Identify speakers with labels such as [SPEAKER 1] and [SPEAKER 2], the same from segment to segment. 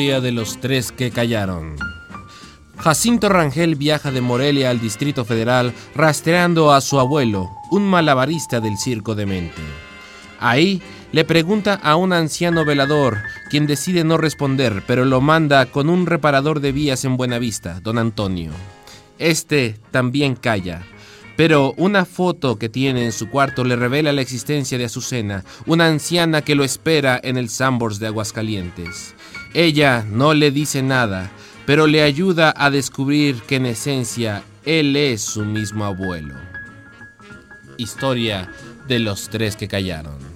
[SPEAKER 1] De los tres que callaron. Jacinto Rangel viaja de Morelia al Distrito Federal rastreando a su abuelo, un malabarista del circo de mente. Ahí le pregunta a un anciano velador, quien decide no responder, pero lo manda con un reparador de vías en Buenavista, don Antonio. Este también calla, pero una foto que tiene en su cuarto le revela la existencia de Azucena, una anciana que lo espera en el Sambors de Aguascalientes. Ella no le dice nada, pero le ayuda a descubrir que en esencia él es su mismo abuelo. Historia de los tres que callaron.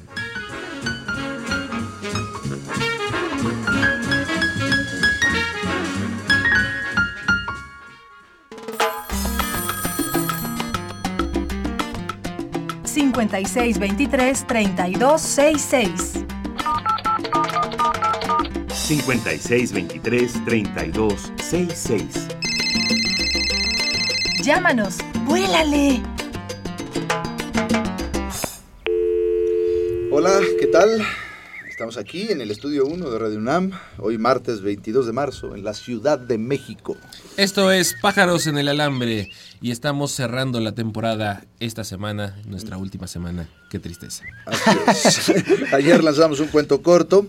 [SPEAKER 2] $5623-3266.
[SPEAKER 3] 5623-3266.
[SPEAKER 2] Llámanos, vuélale.
[SPEAKER 4] Hola, ¿qué tal? Estamos aquí en el estudio 1 de Radio UNAM, hoy martes 22 de marzo, en la Ciudad de México.
[SPEAKER 1] Esto es Pájaros en el Alambre y estamos cerrando la temporada esta semana, nuestra última semana. Qué tristeza.
[SPEAKER 4] Así es. Ayer lanzamos un cuento corto,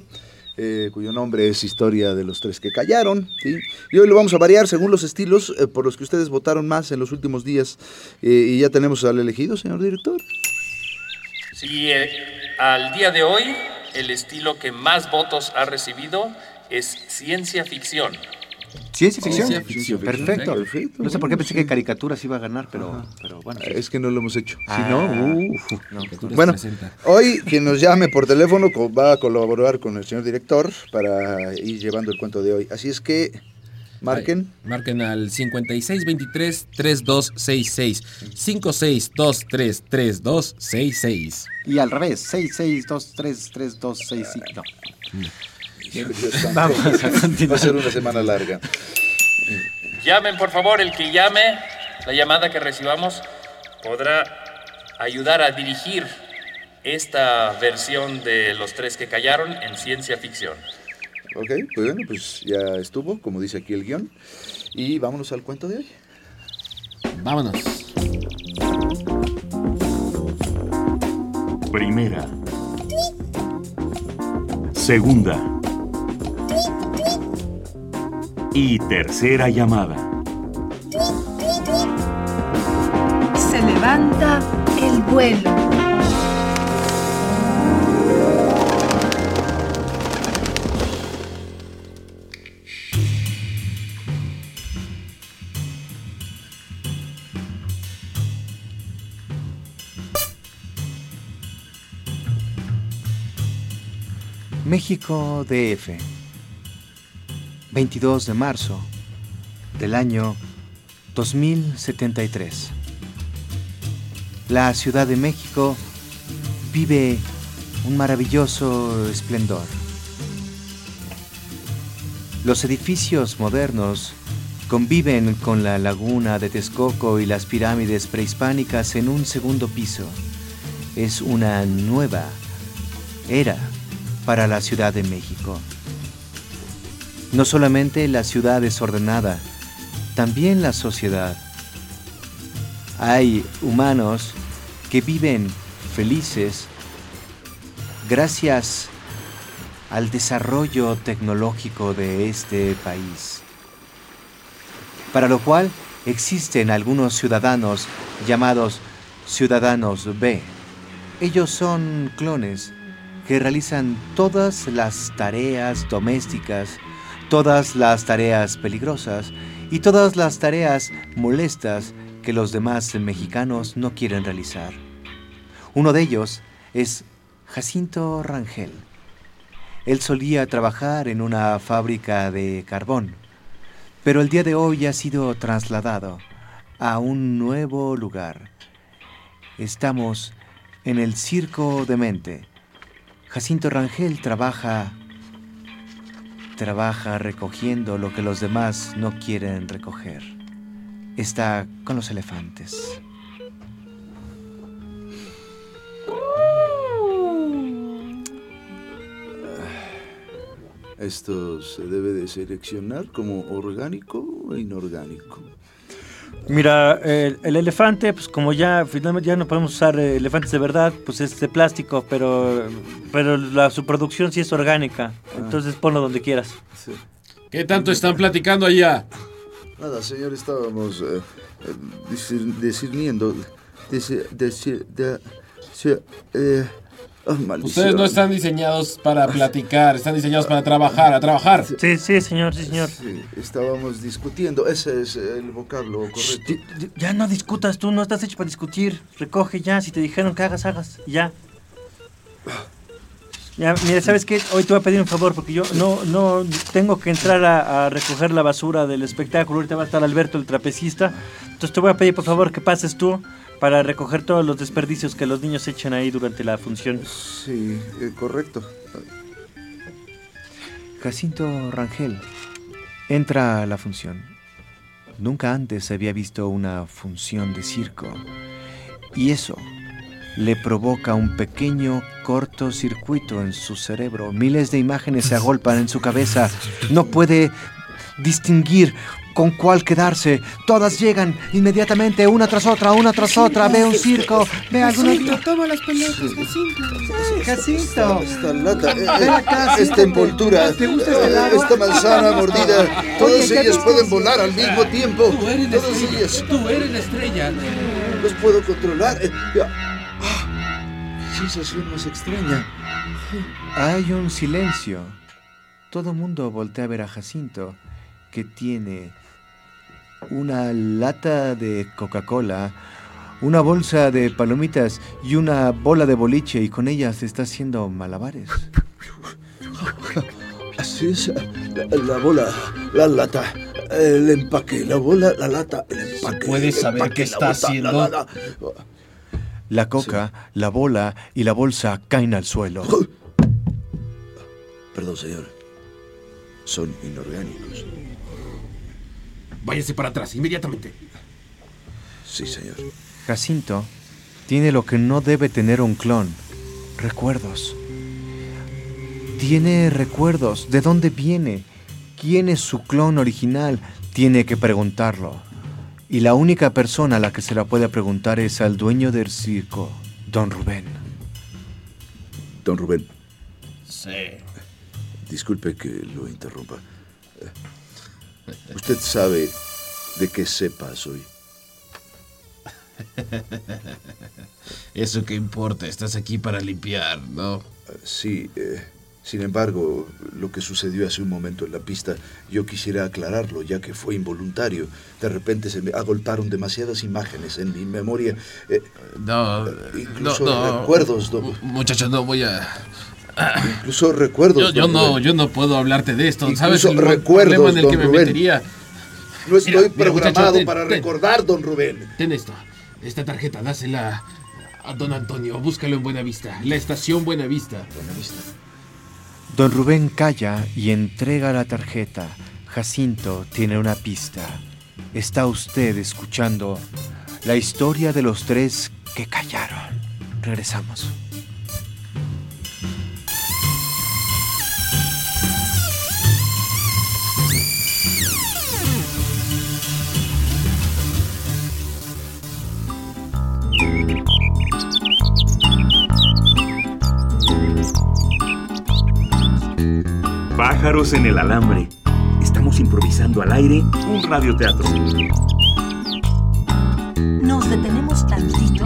[SPEAKER 4] eh, cuyo nombre es Historia de los tres que callaron, y hoy lo vamos a variar según los estilos eh, por los que ustedes votaron más en los últimos días. Eh, y ya tenemos al elegido, señor director.
[SPEAKER 5] Sí, eh, al día de hoy el estilo que más votos ha recibido es ciencia ficción.
[SPEAKER 6] Ciencia ficción.
[SPEAKER 1] Ciencia ficción.
[SPEAKER 6] Perfecto.
[SPEAKER 4] Perfecto.
[SPEAKER 6] No sé por qué pensé que caricaturas iba a ganar, pero, pero bueno.
[SPEAKER 4] Es que no lo hemos hecho.
[SPEAKER 6] Ah.
[SPEAKER 4] Si no, uf.
[SPEAKER 6] No, tú-
[SPEAKER 4] Bueno, hoy quien nos llame por teléfono va a colaborar con el señor director para ir llevando el cuento de hoy. Así es que marquen.
[SPEAKER 1] Ay, marquen al 5623-3266. 5623-3266.
[SPEAKER 6] Y al revés, 66233265. No.
[SPEAKER 4] Vamos
[SPEAKER 6] Vamos a
[SPEAKER 4] Va a ser una semana larga.
[SPEAKER 5] Llamen, por favor, el que llame, la llamada que recibamos podrá ayudar a dirigir esta versión de los tres que callaron en ciencia ficción.
[SPEAKER 4] Ok, pues bueno, pues ya estuvo, como dice aquí el guion. Y vámonos al cuento de hoy.
[SPEAKER 1] Vámonos.
[SPEAKER 3] Primera. Segunda. Y tercera llamada.
[SPEAKER 2] Se levanta el vuelo.
[SPEAKER 6] México DF. 22 de marzo del año 2073. La Ciudad de México vive un maravilloso esplendor. Los edificios modernos conviven con la laguna de Texcoco y las pirámides prehispánicas en un segundo piso. Es una nueva era para la Ciudad de México. No solamente la ciudad es ordenada, también la sociedad. Hay humanos que viven felices gracias al desarrollo tecnológico de este país. Para lo cual existen algunos ciudadanos llamados ciudadanos B. Ellos son clones que realizan todas las tareas domésticas, todas las tareas peligrosas y todas las tareas molestas que los demás mexicanos no quieren realizar. Uno de ellos es Jacinto Rangel. Él solía trabajar en una fábrica de carbón, pero el día de hoy ha sido trasladado a un nuevo lugar. Estamos en el Circo de Mente. Jacinto Rangel trabaja trabaja recogiendo lo que los demás no quieren recoger. Está con los elefantes.
[SPEAKER 4] Esto se debe de seleccionar como orgánico o inorgánico.
[SPEAKER 7] Mira, el, el elefante, pues como ya finalmente ya no podemos usar eh, elefantes de verdad, pues es de plástico, pero, pero la, su producción sí es orgánica. Entonces ponlo donde quieras.
[SPEAKER 4] Sí.
[SPEAKER 1] ¿Qué tanto están platicando allá?
[SPEAKER 4] Nada, señor, estábamos eh, eh, discerniendo. Deci- de- se- eh, oh.
[SPEAKER 1] Ustedes no están diseñados para platicar, están diseñados para trabajar, a trabajar.
[SPEAKER 7] Sí, sí, señor, sí, señor.
[SPEAKER 4] Sí, estábamos discutiendo. Ese es el vocablo correcto.
[SPEAKER 7] Ya no discutas tú, no estás hecho para discutir. Recoge ya, si te dijeron que hagas, hagas. Ya. Ya, mira, ¿sabes qué? Hoy te voy a pedir un favor porque yo no, no tengo que entrar a, a recoger la basura del espectáculo. Ahorita va a estar Alberto, el trapecista. Entonces te voy a pedir, por favor, que pases tú para recoger todos los desperdicios que los niños echan ahí durante la función.
[SPEAKER 4] Sí, eh, correcto.
[SPEAKER 6] Jacinto Rangel entra a la función. Nunca antes había visto una función de circo. Y eso le provoca un pequeño cortocircuito en su cerebro. Miles de imágenes se agolpan en su cabeza. No puede distinguir con cuál quedarse. Todas llegan inmediatamente, una tras otra, una tras otra. Ve un circo, ve alguna...
[SPEAKER 2] toma las pelotas, Jacinto.
[SPEAKER 6] Jacinto.
[SPEAKER 4] Esta lata, eh,
[SPEAKER 6] Ven acá,
[SPEAKER 4] esta envoltura,
[SPEAKER 6] ¿Te gusta este
[SPEAKER 4] eh, esta manzana mordida, todas
[SPEAKER 6] Oye, ¿qué
[SPEAKER 4] ellas pueden volar al mismo tiempo. Todas ellas.
[SPEAKER 1] tú eres la estrella.
[SPEAKER 4] Los puedo controlar. Eh, ya. Ah, sensación más extraña.
[SPEAKER 6] Hay un silencio. Todo mundo voltea a ver a Jacinto, que tiene una lata de Coca-Cola, una bolsa de palomitas y una bola de boliche y con ellas está haciendo malabares.
[SPEAKER 4] Así es. La, la bola, la lata, el empaque, la bola, la lata, el empaque.
[SPEAKER 1] puedes saber
[SPEAKER 4] empaque,
[SPEAKER 1] qué
[SPEAKER 4] la
[SPEAKER 1] está
[SPEAKER 4] bota,
[SPEAKER 1] haciendo?
[SPEAKER 4] la, la, la.
[SPEAKER 6] La coca, la bola y la bolsa caen al suelo.
[SPEAKER 4] Perdón, señor. Son inorgánicos.
[SPEAKER 1] Váyase para atrás, inmediatamente.
[SPEAKER 4] Sí, señor.
[SPEAKER 6] Jacinto tiene lo que no debe tener un clon. Recuerdos. Tiene recuerdos. ¿De dónde viene? ¿Quién es su clon original? Tiene que preguntarlo. Y la única persona a la que se la puede preguntar es al dueño del circo, don Rubén.
[SPEAKER 4] Don Rubén,
[SPEAKER 1] Sí.
[SPEAKER 4] disculpe que lo interrumpa. Eh, Usted sabe de qué cepa soy.
[SPEAKER 1] Eso qué importa, estás aquí para limpiar, ¿no?
[SPEAKER 4] Eh, Sí, eh, sin embargo, lo que sucedió hace un momento en la pista, yo quisiera aclararlo, ya que fue involuntario. De repente se me agolparon demasiadas imágenes en mi memoria. eh,
[SPEAKER 1] No,
[SPEAKER 4] Incluso
[SPEAKER 1] no, no.
[SPEAKER 4] recuerdos, no.
[SPEAKER 1] Mu- Muchacho, no voy a...
[SPEAKER 4] incluso recuerdos.
[SPEAKER 1] Yo, no,
[SPEAKER 4] Rubén.
[SPEAKER 1] yo no puedo hablarte de esto.
[SPEAKER 4] Incluso
[SPEAKER 1] ¿Sabes el
[SPEAKER 4] recuerdos,
[SPEAKER 1] problema en el que me
[SPEAKER 4] Rubén.
[SPEAKER 1] metería?
[SPEAKER 4] No estoy
[SPEAKER 1] Mira, mira,
[SPEAKER 4] programado
[SPEAKER 1] muchacho,
[SPEAKER 4] para
[SPEAKER 1] ten.
[SPEAKER 4] recordar, don Rubén.
[SPEAKER 1] Ten esto. Esta tarjeta, dásela a don Antonio. Búscalo en Buenavista. La estación Buenavista.
[SPEAKER 6] Don Rubén calla y entrega la tarjeta. Jacinto tiene una pista. Está usted escuchando la historia de los tres que callaron. Regresamos.
[SPEAKER 3] Pájaros en el alambre. Estamos improvisando al aire un radioteatro.
[SPEAKER 2] Nos detenemos tantito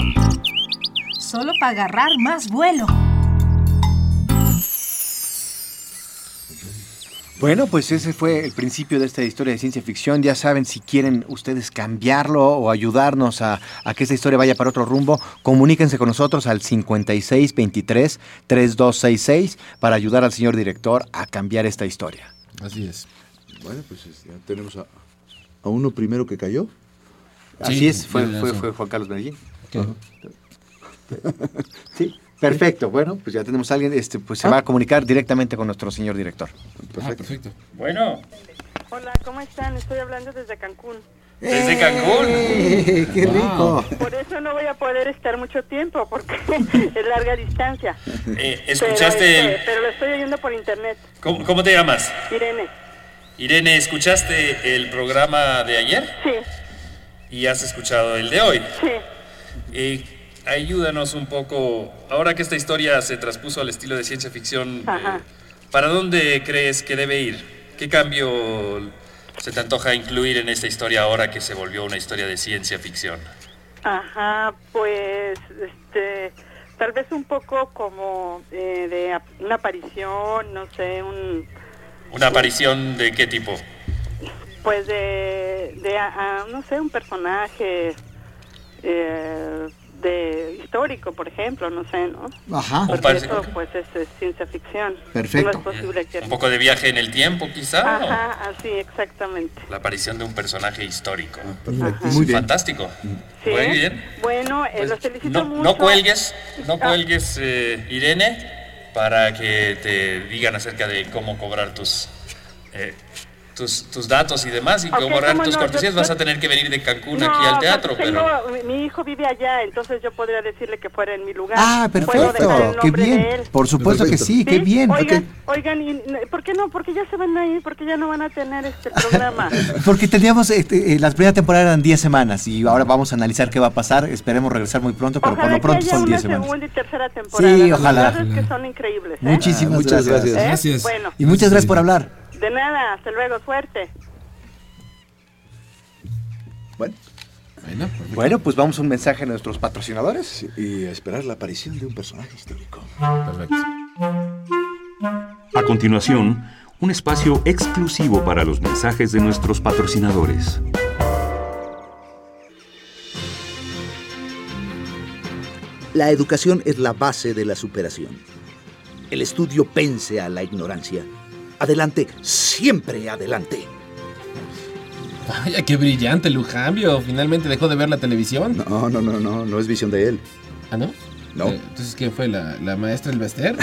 [SPEAKER 2] solo para agarrar más vuelo.
[SPEAKER 6] Bueno, pues ese fue el principio de esta historia de ciencia ficción. Ya saben, si quieren ustedes cambiarlo o ayudarnos a, a que esta historia vaya para otro rumbo, comuníquense con nosotros al 5623-3266 para ayudar al señor director a cambiar esta historia.
[SPEAKER 1] Así es.
[SPEAKER 4] Bueno, pues ya tenemos a, a uno primero que cayó.
[SPEAKER 6] Así es, fue, fue, fue Juan Carlos Medellín. Sí, perfecto. Bueno, pues ya tenemos a alguien, este, pues se va a comunicar directamente con nuestro señor director.
[SPEAKER 1] Ah, perfecto.
[SPEAKER 5] Bueno,
[SPEAKER 8] Hola, ¿cómo están? Estoy hablando desde Cancún.
[SPEAKER 5] desde Cancún.
[SPEAKER 6] ¡Qué rico!
[SPEAKER 8] Por eso no voy a poder estar mucho tiempo, porque es larga distancia.
[SPEAKER 5] Eh,
[SPEAKER 8] Pero,
[SPEAKER 5] ¿Escuchaste
[SPEAKER 8] este,
[SPEAKER 5] el...
[SPEAKER 8] pero lo estoy oyendo por internet.
[SPEAKER 5] ¿Cómo, cómo te llamas?
[SPEAKER 8] Irene.
[SPEAKER 5] Irene, ¿escuchaste el programa de ayer?
[SPEAKER 8] Sí,
[SPEAKER 5] Y has escuchado el de hoy.
[SPEAKER 8] sí.
[SPEAKER 5] Eh, ayúdanos un poco, ahora que esta historia se traspuso al estilo de ciencia ficción, eh. ¿para dónde crees que debe ir? ¿Qué cambio se te antoja incluir en esta historia ahora que se volvió una historia de ciencia ficción?
[SPEAKER 8] Ajá, pues, este, tal vez un poco como eh, de una aparición, no sé, un,
[SPEAKER 5] ¿Una aparición de qué tipo?
[SPEAKER 8] pues de, de ah, no sé, un personaje eh, de histórico, por ejemplo, no sé, ¿no?
[SPEAKER 6] Ajá.
[SPEAKER 5] Un
[SPEAKER 8] Porque
[SPEAKER 5] parece-
[SPEAKER 8] eso, pues, es, es ciencia ficción.
[SPEAKER 6] Perfecto.
[SPEAKER 8] No es posible que...
[SPEAKER 5] ¿Un poco de viaje en el tiempo quizá?
[SPEAKER 8] Ajá, así, exactamente.
[SPEAKER 5] ¿O La aparición de un personaje histórico.
[SPEAKER 6] Muy bien.
[SPEAKER 5] Fantástico.
[SPEAKER 8] Sí.
[SPEAKER 5] Muy bien.
[SPEAKER 8] Bueno, eh,
[SPEAKER 5] Pues,
[SPEAKER 8] los felicito
[SPEAKER 5] no,
[SPEAKER 8] mucho.
[SPEAKER 5] no cuelgues, no
[SPEAKER 8] Ah.
[SPEAKER 5] cuelgues, eh, Irene, para que te digan acerca de cómo cobrar tus, eh, tus, tus datos y demás y
[SPEAKER 8] Ok,
[SPEAKER 5] cobrar
[SPEAKER 8] cómo
[SPEAKER 5] tus
[SPEAKER 8] no,
[SPEAKER 5] cortesías.
[SPEAKER 8] yo-
[SPEAKER 5] Vas a tener que venir de Cancún
[SPEAKER 8] No,
[SPEAKER 5] aquí al teatro, pero...
[SPEAKER 8] tengo- mi- mi hijo vive allá, entonces yo podría decirle que fuera en mi lugar.
[SPEAKER 6] Ah, perfecto. Qué bien. Por supuesto que sí, qué bien.
[SPEAKER 8] Oigan,
[SPEAKER 6] Ok.
[SPEAKER 8] oigan, y, ¿por qué no? Porque ya se van a ir, porque ya no van a tener este programa.
[SPEAKER 6] Porque teníamos, este, eh, las primeras temporadas eran 10 semanas y ahora vamos a analizar qué va a pasar. Esperemos regresar muy pronto, pero por
[SPEAKER 8] ojalá
[SPEAKER 6] lo pronto son
[SPEAKER 8] una
[SPEAKER 6] 10 semanas.
[SPEAKER 8] segunda y tercera temporada.
[SPEAKER 6] Sí,
[SPEAKER 8] Las
[SPEAKER 6] ojalá.
[SPEAKER 8] que son increíbles. ¿eh?
[SPEAKER 6] Muchísimas
[SPEAKER 4] Ah, muchas
[SPEAKER 6] gracias.
[SPEAKER 4] gracias.
[SPEAKER 8] ¿Eh?
[SPEAKER 1] Gracias.
[SPEAKER 8] Bueno,
[SPEAKER 6] Y muchas gracias por hablar.
[SPEAKER 8] De nada, hasta luego, suerte.
[SPEAKER 4] Bueno,
[SPEAKER 1] Bueno, perfecto.
[SPEAKER 6] Bueno, pues vamos a un mensaje a nuestros patrocinadores.
[SPEAKER 4] sí, y a esperar la aparición de un personaje histórico.
[SPEAKER 1] perfecto.
[SPEAKER 3] A continuación, un espacio exclusivo para los mensajes de nuestros patrocinadores.
[SPEAKER 9] La educación es la base de la superación. El estudio pense a la ignorancia. Adelante, siempre adelante.
[SPEAKER 1] Vaya, qué brillante, Lujambio. Finalmente dejó de ver la televisión.
[SPEAKER 4] No, no, no, no, no es visión de él.
[SPEAKER 1] ¿Ah, no?
[SPEAKER 4] No.
[SPEAKER 1] Eh, Entonces, ¿quién fue? ¿La, la maestra del Bester?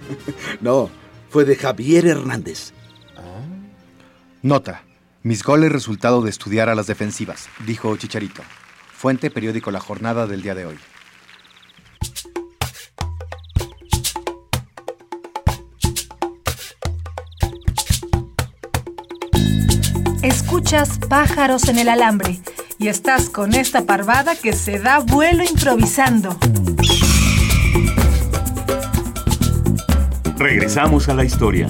[SPEAKER 9] No, fue de Javier Hernández.
[SPEAKER 6] Nota. Mis goles resultado de estudiar a las defensivas, dijo Chicharito. Fuente periódico La Jornada del día de hoy.
[SPEAKER 2] Escuchas pájaros en el alambre y estás con esta parvada que se da vuelo improvisando.
[SPEAKER 3] Regresamos a la historia.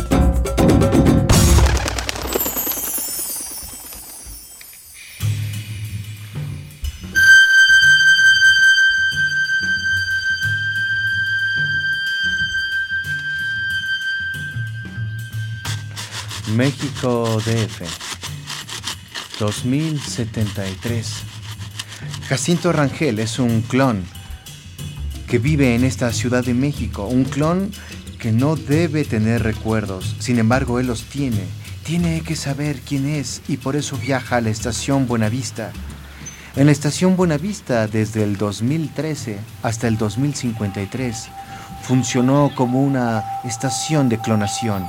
[SPEAKER 6] México DF 2073 Jacinto Rangel es un clon que vive en esta Ciudad de México, un clon que no debe tener recuerdos, sin embargo él los tiene, tiene que saber quién es y por eso viaja a la estación Buenavista. En la estación Buenavista desde el 2013 hasta el 2053 funcionó como una estación de clonación.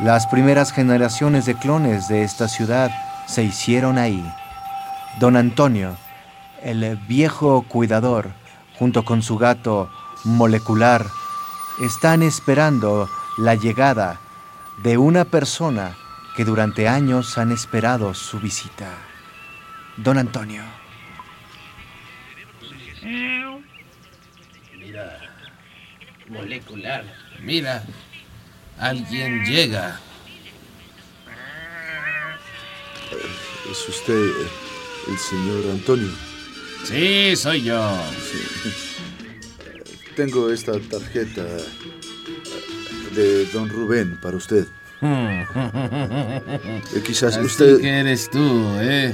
[SPEAKER 6] Las primeras generaciones de clones de esta ciudad se hicieron ahí. Don Antonio, el viejo cuidador, junto con su gato molecular, están esperando la llegada de una persona que durante años han esperado su visita. Don Antonio.
[SPEAKER 1] Molecular. Mira, alguien llega.
[SPEAKER 4] ¿Es usted eh, el señor Antonio?
[SPEAKER 1] Sí, soy yo.
[SPEAKER 4] Tengo esta tarjeta eh, de don Rubén para usted. Eh, quizás
[SPEAKER 1] Así
[SPEAKER 4] usted...
[SPEAKER 1] que eres tú, ¿eh?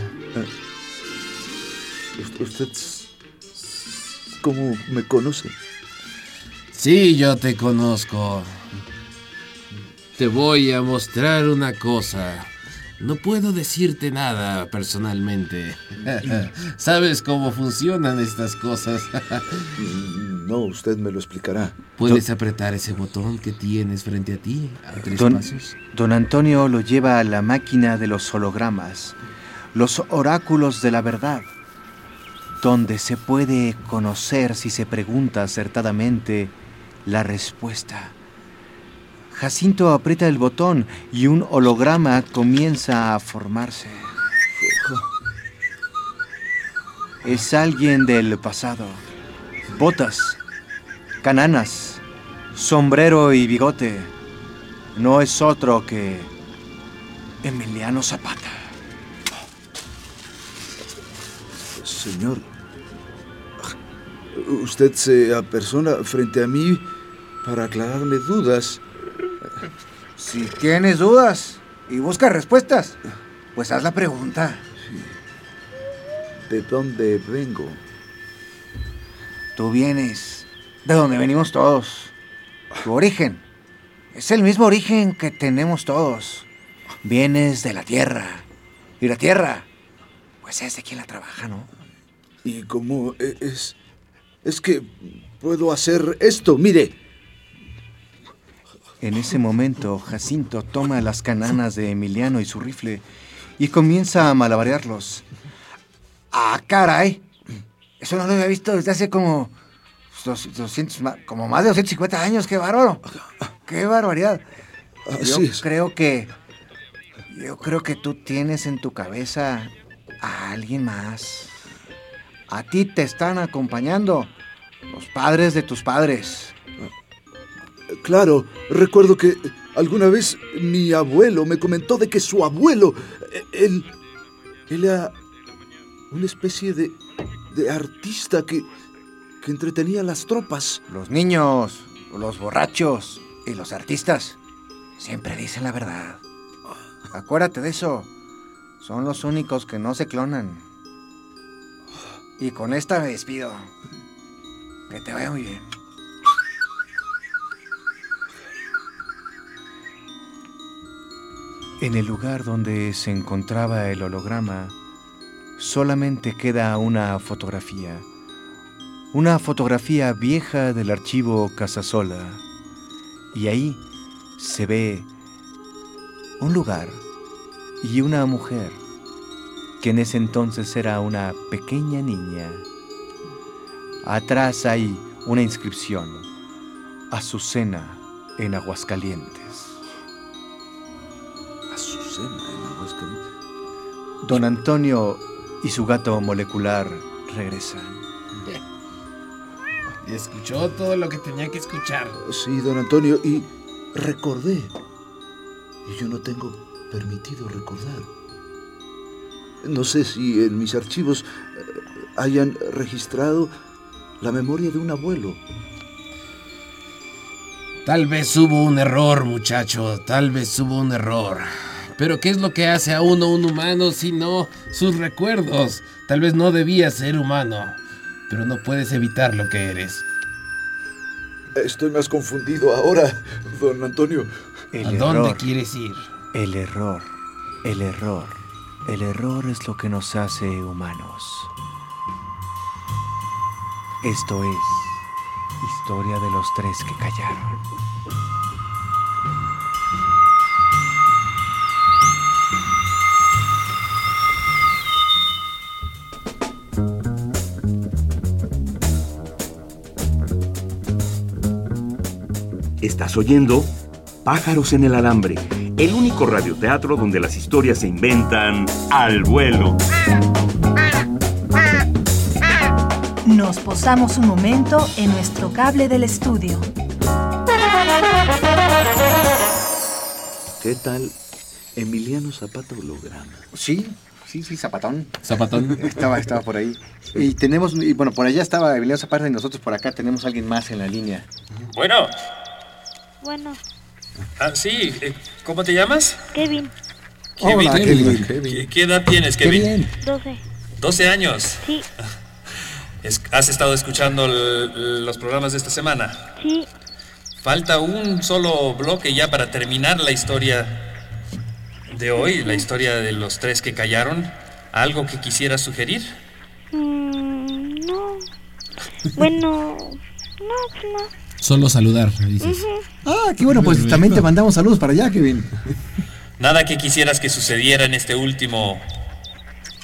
[SPEAKER 4] Usted, usted ¿Cómo me conoce?
[SPEAKER 1] Sí, yo te conozco. Te voy a mostrar una cosa. No puedo decirte nada personalmente. ¿Sabes cómo funcionan estas cosas?
[SPEAKER 4] No, usted me lo explicará.
[SPEAKER 1] Puedes apretar ese botón que tienes frente a ti a tres
[SPEAKER 6] Don,
[SPEAKER 1] pasos.
[SPEAKER 6] don Antonio lo lleva a la máquina de los hologramas, los oráculos de la verdad, donde se puede conocer si se pregunta acertadamente la respuesta. Jacinto aprieta el botón y un holograma comienza a formarse. Es alguien del pasado. Botas, cananas, sombrero y bigote. No es otro que Emiliano Zapata.
[SPEAKER 4] Señor, usted se apersona frente a mí para aclararme dudas.
[SPEAKER 10] Si tienes dudas y buscas respuestas, pues haz la pregunta.
[SPEAKER 4] ¿De dónde vengo?
[SPEAKER 10] Tú vienes de donde venimos todos. Tu origen es el mismo origen que tenemos todos. Vienes de la tierra. Y la tierra, pues es de quien la trabaja, ¿no?
[SPEAKER 4] ¿Y cómo e- es? Es que puedo hacer esto, mire.
[SPEAKER 6] En ese momento, Jacinto toma las cananas de Emiliano y su rifle y comienza a malabarearlos.
[SPEAKER 10] Ah, caray. Eso no lo había visto desde hace como. dos- 200, ma- como más de 250 años. ¡Qué bárbaro! ¡Qué barbaridad! Yo
[SPEAKER 4] Así es.
[SPEAKER 10] creo que. Yo creo que tú tienes en tu cabeza a alguien más. A ti te están acompañando los padres de tus padres.
[SPEAKER 4] Claro, recuerdo que alguna vez mi abuelo me comentó de que su abuelo, él, él era una especie de, de artista que, que entretenía a las tropas.
[SPEAKER 10] Los niños, los borrachos y los artistas siempre dicen la verdad. Acuérdate de eso. Son los únicos que no se clonan. Y con esta me despido. Que te vaya muy bien.
[SPEAKER 6] En el lugar donde se encontraba el holograma, solamente queda una fotografía. Una fotografía vieja del archivo Casasola. Y ahí se ve un lugar y una mujer, que en ese entonces era una pequeña niña. Atrás hay una inscripción, Azucena en Aguascalientes.
[SPEAKER 4] Aguascalientes.
[SPEAKER 6] Don Antonio y su gato molecular regresan.
[SPEAKER 1] Escuchó todo lo que tenía que escuchar.
[SPEAKER 4] Sí, don Antonio, y recordé. Y yo no tengo permitido recordar. No sé si en mis archivos eh, hayan registrado la memoria de un abuelo.
[SPEAKER 1] Tal vez hubo un error, muchacho. Tal vez hubo un error. Pero ¿qué es lo que hace a uno un humano si no sus recuerdos? Tal vez no debías ser humano, pero no puedes evitar lo que eres.
[SPEAKER 4] Estoy más confundido ahora, don Antonio.
[SPEAKER 6] El
[SPEAKER 1] ¿A dónde
[SPEAKER 6] error,
[SPEAKER 1] quieres ir?
[SPEAKER 6] el error, el error, el error es lo que nos hace humanos. Esto es historia de los tres que callaron.
[SPEAKER 3] Estás oyendo Pájaros en el Alambre, el único radioteatro donde las historias se inventan al vuelo.
[SPEAKER 2] Nos posamos un momento en nuestro cable del estudio.
[SPEAKER 4] ¿Qué tal Emiliano Zapata holograma?
[SPEAKER 10] Sí, sí, sí, Zapatón.
[SPEAKER 1] Zapatón.
[SPEAKER 10] Estaba, estaba por ahí. Y tenemos, y bueno, por allá estaba Emiliano Zapata y nosotros por acá tenemos a alguien más en la línea.
[SPEAKER 5] Bueno,
[SPEAKER 11] Bueno,
[SPEAKER 5] Ah, sí. eh, ¿Cómo te llamas?
[SPEAKER 11] Kevin,
[SPEAKER 5] Kevin.
[SPEAKER 12] Hola, Kevin.
[SPEAKER 5] ¿Qué, qué edad tienes, Kevin?
[SPEAKER 12] bien.
[SPEAKER 11] 12.
[SPEAKER 5] 12 años.
[SPEAKER 11] Sí,
[SPEAKER 5] ¿Has estado escuchando los programas de esta semana?
[SPEAKER 11] sí.
[SPEAKER 5] Falta un solo bloque ya para terminar la historia de hoy, la historia de los tres que callaron. ¿Algo que quisieras sugerir?
[SPEAKER 11] Mm, no. Bueno, no, pues no.
[SPEAKER 1] Solo saludar, dices.
[SPEAKER 12] Ah, qué bueno, pues también te mandamos saludos para allá, Kevin.
[SPEAKER 5] Nada que quisieras que sucediera en este último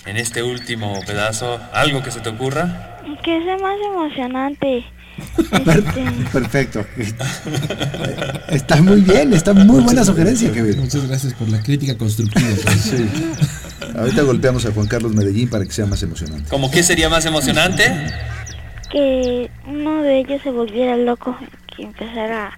[SPEAKER 5] en este último pedazo, algo que se te ocurra.
[SPEAKER 11] Que sea más emocionante.
[SPEAKER 12] Per- Perfecto. Está muy bien, está muy buena sugerencia, Kevin.
[SPEAKER 1] Muchas gracias por la crítica constructiva.
[SPEAKER 4] Sí. Ahorita golpeamos a Juan Carlos Medellín para que sea más emocionante.
[SPEAKER 5] ¿Cómo qué sería más emocionante?
[SPEAKER 11] Que uno de ellos se volviera loco, que empezara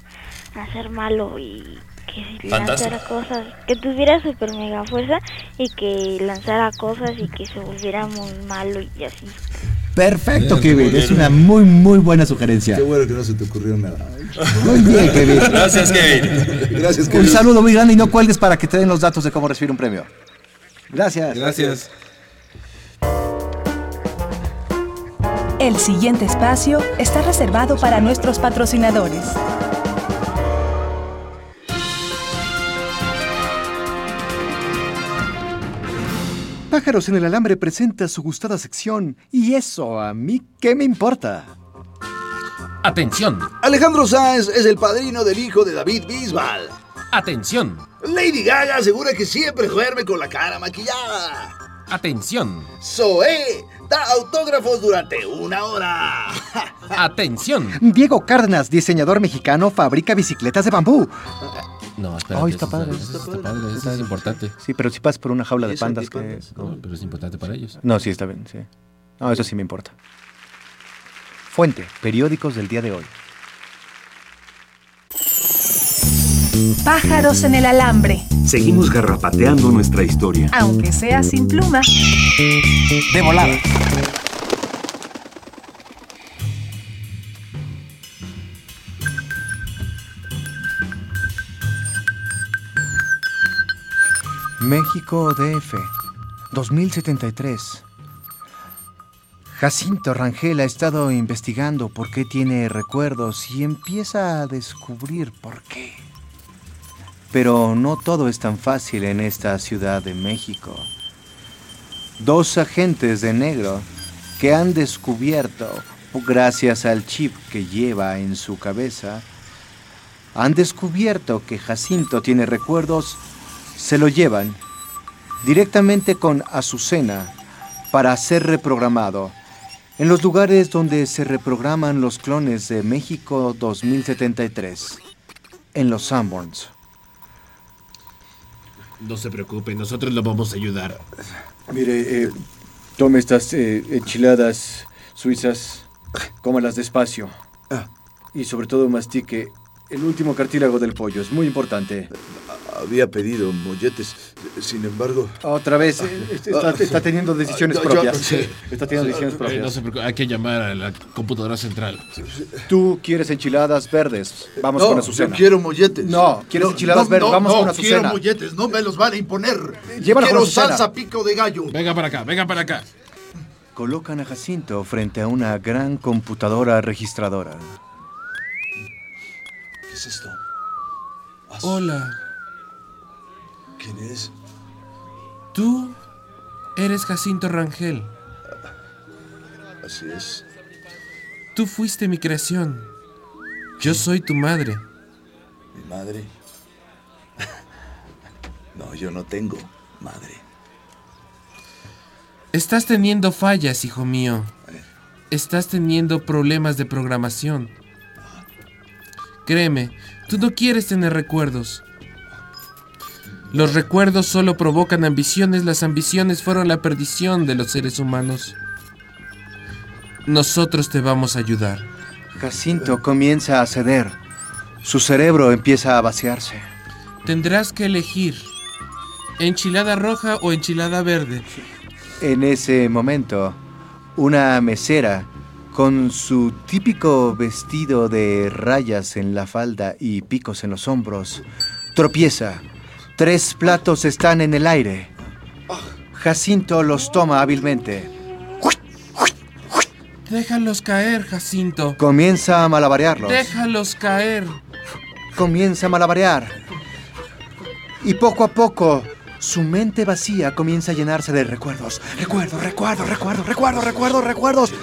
[SPEAKER 11] a ser malo y que
[SPEAKER 5] Fantástico.
[SPEAKER 11] lanzara cosas, que tuviera super mega fuerza y que lanzara cosas y que se volviera muy malo y así.
[SPEAKER 12] Perfecto, Kevin. Es una muy, muy buena sugerencia.
[SPEAKER 4] Qué bueno que no se te ocurrió nada.
[SPEAKER 12] Muy bien, Kevin.
[SPEAKER 5] Gracias, Kevin.
[SPEAKER 4] Gracias,
[SPEAKER 12] Un
[SPEAKER 4] Kevin.
[SPEAKER 12] saludo muy grande y no cuelgues para que te den los datos de cómo recibir un premio. Gracias.
[SPEAKER 1] Gracias.
[SPEAKER 2] El siguiente espacio está reservado para nuestros patrocinadores.
[SPEAKER 6] Pájaros en el Alambre presenta su gustada sección. Y eso, a mí, ¿qué me importa?
[SPEAKER 1] Atención,
[SPEAKER 9] Alejandro Sáenz es el padrino del hijo de David Bisbal.
[SPEAKER 1] atención,
[SPEAKER 9] Lady Gaga asegura que siempre duerme con la cara maquillada.
[SPEAKER 1] atención,
[SPEAKER 9] Zoé da autógrafos durante una hora.
[SPEAKER 1] atención.
[SPEAKER 6] Diego Cárdenas, diseñador mexicano, fabrica bicicletas de bambú.
[SPEAKER 1] No, espérate.
[SPEAKER 6] Ay, está padre.
[SPEAKER 1] Eso está padre, eso es importante.
[SPEAKER 6] Sí, pero si pasas por una jaula de pandas
[SPEAKER 4] ¿qué
[SPEAKER 6] que...
[SPEAKER 1] No, pero es importante para ellos.
[SPEAKER 6] No, sí, está bien, sí. No, eso sí me importa. Fuente, periódicos del día de hoy.
[SPEAKER 2] Pájaros en el alambre,
[SPEAKER 3] Seguimos garrapateando nuestra historia.
[SPEAKER 2] aunque sea sin pluma.
[SPEAKER 6] De volada. México DF, 2073. Jacinto Rangel ha estado investigando por qué tiene recuerdos y empieza a descubrir por qué. Pero no todo es tan fácil en esta Ciudad de México. Dos agentes de negro que han descubierto, gracias al chip que lleva en su cabeza, han descubierto que Jacinto tiene recuerdos, se lo llevan directamente con Azucena para ser reprogramado en los lugares donde se reprograman los clones de México 2073, en los Sanborns.
[SPEAKER 1] No se preocupe, nosotros lo vamos a ayudar.
[SPEAKER 6] Mire, eh, tome estas eh, enchiladas suizas, cómalas despacio. Y sobre todo mastique el último cartílago del pollo, es muy importante.
[SPEAKER 4] Había pedido molletes, sin embargo.
[SPEAKER 6] Otra vez, eh, está, está teniendo decisiones
[SPEAKER 4] No, yo-
[SPEAKER 6] propias.
[SPEAKER 4] sí.
[SPEAKER 6] Está teniendo decisiones
[SPEAKER 1] Eh, no
[SPEAKER 6] propias.
[SPEAKER 1] se preocupe, hay que llamar a la computadora central.
[SPEAKER 6] Tú quieres enchiladas verdes, vamos
[SPEAKER 4] no,
[SPEAKER 6] con Azucena.
[SPEAKER 4] quiero molletes.
[SPEAKER 6] No, ¿quieres
[SPEAKER 4] No,
[SPEAKER 6] enchiladas
[SPEAKER 4] no,
[SPEAKER 6] verdes?
[SPEAKER 4] no,
[SPEAKER 6] vamos
[SPEAKER 4] no,
[SPEAKER 6] con
[SPEAKER 4] quiero
[SPEAKER 6] Azucena.
[SPEAKER 4] molletes, no me los van a imponer.
[SPEAKER 6] Con
[SPEAKER 4] quiero salsa pico de gallo.
[SPEAKER 1] Venga para acá, venga para acá.
[SPEAKER 6] Colocan a Jacinto frente a una gran computadora registradora.
[SPEAKER 4] ¿Qué es esto?
[SPEAKER 1] Hola,
[SPEAKER 4] ¿Quién es?
[SPEAKER 1] tú eres Jacinto Rangel.
[SPEAKER 4] Así es.
[SPEAKER 1] Tú fuiste mi creación. Yo soy tu madre.
[SPEAKER 4] Mi madre. No, yo no tengo madre.
[SPEAKER 1] Estás teniendo fallas, hijo mío. Estás teniendo problemas de programación. Créeme, tú no quieres tener recuerdos. Los recuerdos solo provocan ambiciones, las ambiciones fueron la perdición de los seres humanos. Nosotros te vamos a ayudar.
[SPEAKER 6] Jacinto comienza a ceder. Su cerebro empieza a vaciarse.
[SPEAKER 1] Tendrás que elegir enchilada roja o enchilada verde.
[SPEAKER 6] En ese momento, una mesera, con su típico vestido de rayas en la falda y picos en los hombros, Tropieza. Tres platos están en el aire. Jacinto los toma hábilmente.
[SPEAKER 1] Déjalos caer, Jacinto.
[SPEAKER 6] Comienza a malabarearlos.
[SPEAKER 1] Déjalos caer.
[SPEAKER 6] Comienza a malabarear. Y poco a poco, su mente vacía comienza a llenarse de recuerdos. Recuerdos, recuerdos, recuerdos, recuerdos, recuerdos, recuerdos.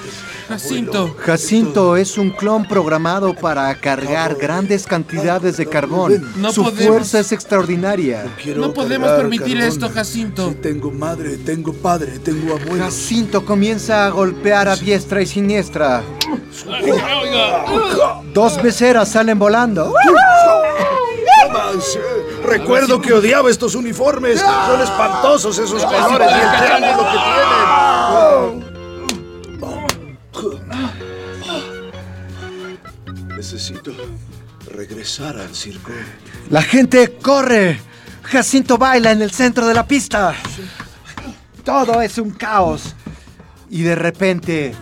[SPEAKER 1] Jacinto.
[SPEAKER 6] Jacinto es un clon programado para cargar grandes cantidades de carbón.
[SPEAKER 1] No
[SPEAKER 6] Su
[SPEAKER 1] podemos-
[SPEAKER 6] fuerza es extraordinaria.
[SPEAKER 1] No podemos permitir esto, Jacinto.
[SPEAKER 4] tengo madre, tengo padre, tengo abuelo.
[SPEAKER 6] Jacinto comienza a golpear a diestra y siniestra. Dos beceras salen volando.
[SPEAKER 4] Recuerdo que odiaba estos uniformes. Son espantosos esos colores y el triángulo que tienen. Necesito regresar al circo.
[SPEAKER 6] La gente corre. Jacinto baila en el centro de la pista. Todo es un caos. Y de repente...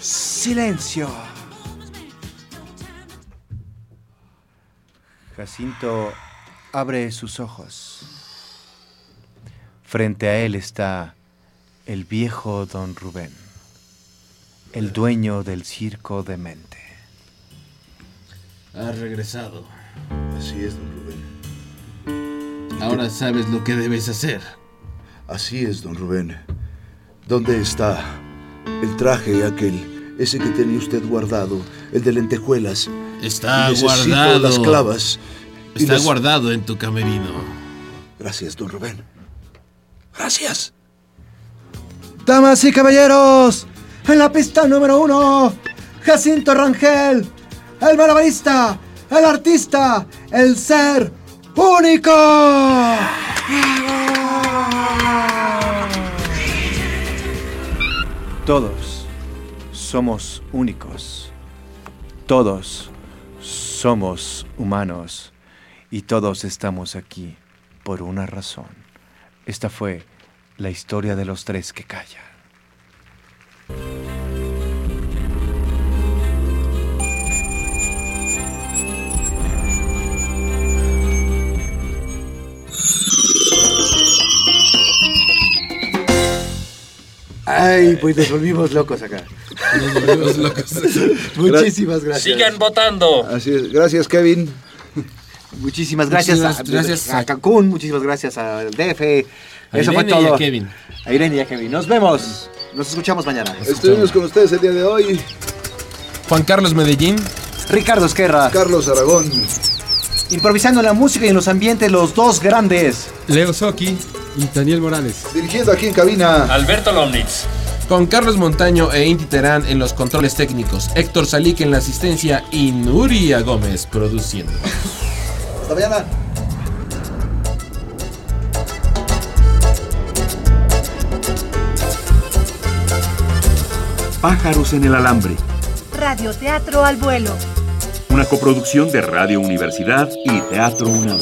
[SPEAKER 6] Silencio. Jacinto abre sus ojos. Frente a él está el viejo don Rubén, el dueño del circo de mente.
[SPEAKER 1] Has regresado.
[SPEAKER 4] Así es, don Rubén.
[SPEAKER 1] Ahora sabes lo que debes hacer.
[SPEAKER 4] Así es, don Rubén. ¿Dónde está el traje aquel, ese que tenía usted guardado, el de lentejuelas?
[SPEAKER 1] Está guardado.
[SPEAKER 4] las clavas.
[SPEAKER 1] Está
[SPEAKER 4] las-
[SPEAKER 1] guardado en tu camerino.
[SPEAKER 4] Gracias, don Rubén. Gracias.
[SPEAKER 6] Damas y caballeros, en la pista número uno, Jacinto Rangel, el malabarista, el artista, el ser único. Todos somos únicos. Todos somos humanos. Y todos estamos aquí por una razón. Esta fue la historia de los tres que callan.
[SPEAKER 12] Ay, pues nos volvimos locos acá.
[SPEAKER 1] Nos volvimos locos.
[SPEAKER 12] Muchísimas gracias.
[SPEAKER 5] Sigan votando.
[SPEAKER 4] Así es. Gracias, Kevin.
[SPEAKER 12] Muchísimas gracias,
[SPEAKER 1] Muchísimas
[SPEAKER 12] a,
[SPEAKER 1] gracias
[SPEAKER 12] a Cancún, muchísimas gracias al DF.
[SPEAKER 1] A
[SPEAKER 12] Eso fue
[SPEAKER 1] Irene y
[SPEAKER 12] todo.
[SPEAKER 1] a Kevin.
[SPEAKER 12] A Irene y a Kevin. Nos vemos. Nos escuchamos mañana.
[SPEAKER 4] Estuvimos con ustedes el día de hoy.
[SPEAKER 1] Juan Carlos Medellín.
[SPEAKER 12] Ricardo Esquerra.
[SPEAKER 4] Carlos Aragón.
[SPEAKER 6] Improvisando en la música y en los ambientes, los dos grandes.
[SPEAKER 13] Leo Soki y Daniel Morales.
[SPEAKER 4] Dirigiendo aquí en cabina.
[SPEAKER 5] Alberto Lomnitz.
[SPEAKER 1] Con Carlos Montaño e Inti Terán en los controles técnicos, Héctor Salik en la asistencia y Nuria Gómez produciendo.
[SPEAKER 4] Hasta mañana.
[SPEAKER 3] Pájaros en el alambre.
[SPEAKER 2] Radioteatro al vuelo.
[SPEAKER 3] Una coproducción de Radio Universidad y Teatro UNAM.